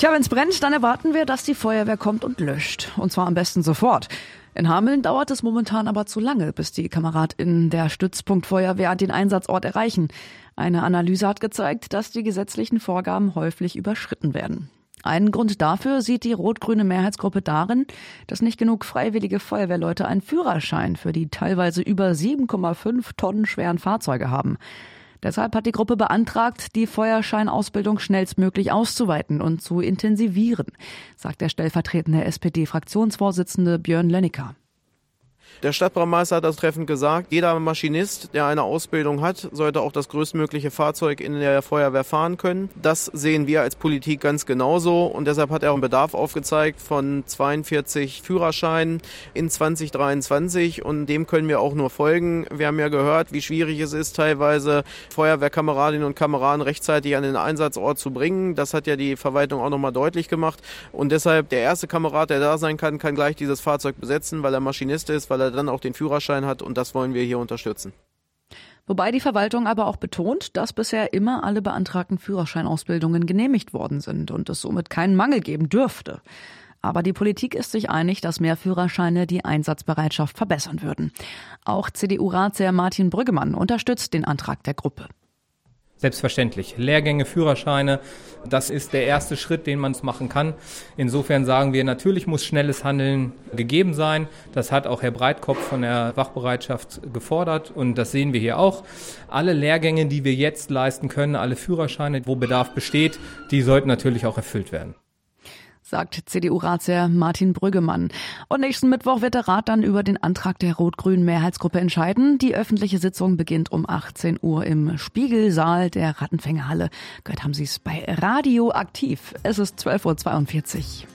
Tja, wenn es brennt, dann erwarten wir, dass die Feuerwehr kommt und löscht. Und zwar am besten sofort. In Hameln dauert es momentan aber zu lange, bis die KameradInnen der Stützpunktfeuerwehr den Einsatzort erreichen. Eine Analyse hat gezeigt, dass die gesetzlichen Vorgaben häufig überschritten werden. Einen Grund dafür sieht die rot-grüne Mehrheitsgruppe darin, dass nicht genug freiwillige Feuerwehrleute einen Führerschein für die teilweise über 7,5 Tonnen schweren Fahrzeuge haben. Deshalb hat die Gruppe beantragt, die Feuerscheinausbildung schnellstmöglich auszuweiten und zu intensivieren, sagt der stellvertretende SPD-Fraktionsvorsitzende Björn Lenniker. Der Stadtbaumeister hat das treffend gesagt, jeder Maschinist, der eine Ausbildung hat, sollte auch das größtmögliche Fahrzeug in der Feuerwehr fahren können. Das sehen wir als Politik ganz genauso und deshalb hat er einen Bedarf aufgezeigt von 42 Führerscheinen in 2023 und dem können wir auch nur folgen. Wir haben ja gehört, wie schwierig es ist, teilweise Feuerwehrkameradinnen und Kameraden rechtzeitig an den Einsatzort zu bringen. Das hat ja die Verwaltung auch nochmal deutlich gemacht und deshalb der erste Kamerad, der da sein kann, kann gleich dieses Fahrzeug besetzen, weil er Maschinist ist, weil er dann auch den Führerschein hat und das wollen wir hier unterstützen. Wobei die Verwaltung aber auch betont, dass bisher immer alle beantragten Führerscheinausbildungen genehmigt worden sind und es somit keinen Mangel geben dürfte. Aber die Politik ist sich einig, dass mehr Führerscheine die Einsatzbereitschaft verbessern würden. Auch CDU-Ratsherr Martin Brüggemann unterstützt den Antrag der Gruppe. Selbstverständlich. Lehrgänge, Führerscheine, das ist der erste Schritt, den man es machen kann. Insofern sagen wir, natürlich muss schnelles Handeln gegeben sein. Das hat auch Herr Breitkopf von der Wachbereitschaft gefordert und das sehen wir hier auch. Alle Lehrgänge, die wir jetzt leisten können, alle Führerscheine, wo Bedarf besteht, die sollten natürlich auch erfüllt werden sagt CDU-Ratsherr Martin Brüggemann. Und nächsten Mittwoch wird der Rat dann über den Antrag der rot-grünen Mehrheitsgruppe entscheiden. Die öffentliche Sitzung beginnt um 18 Uhr im Spiegelsaal der Rattenfängerhalle. Gehört haben Sie es bei Radio aktiv. Es ist 12.42 Uhr.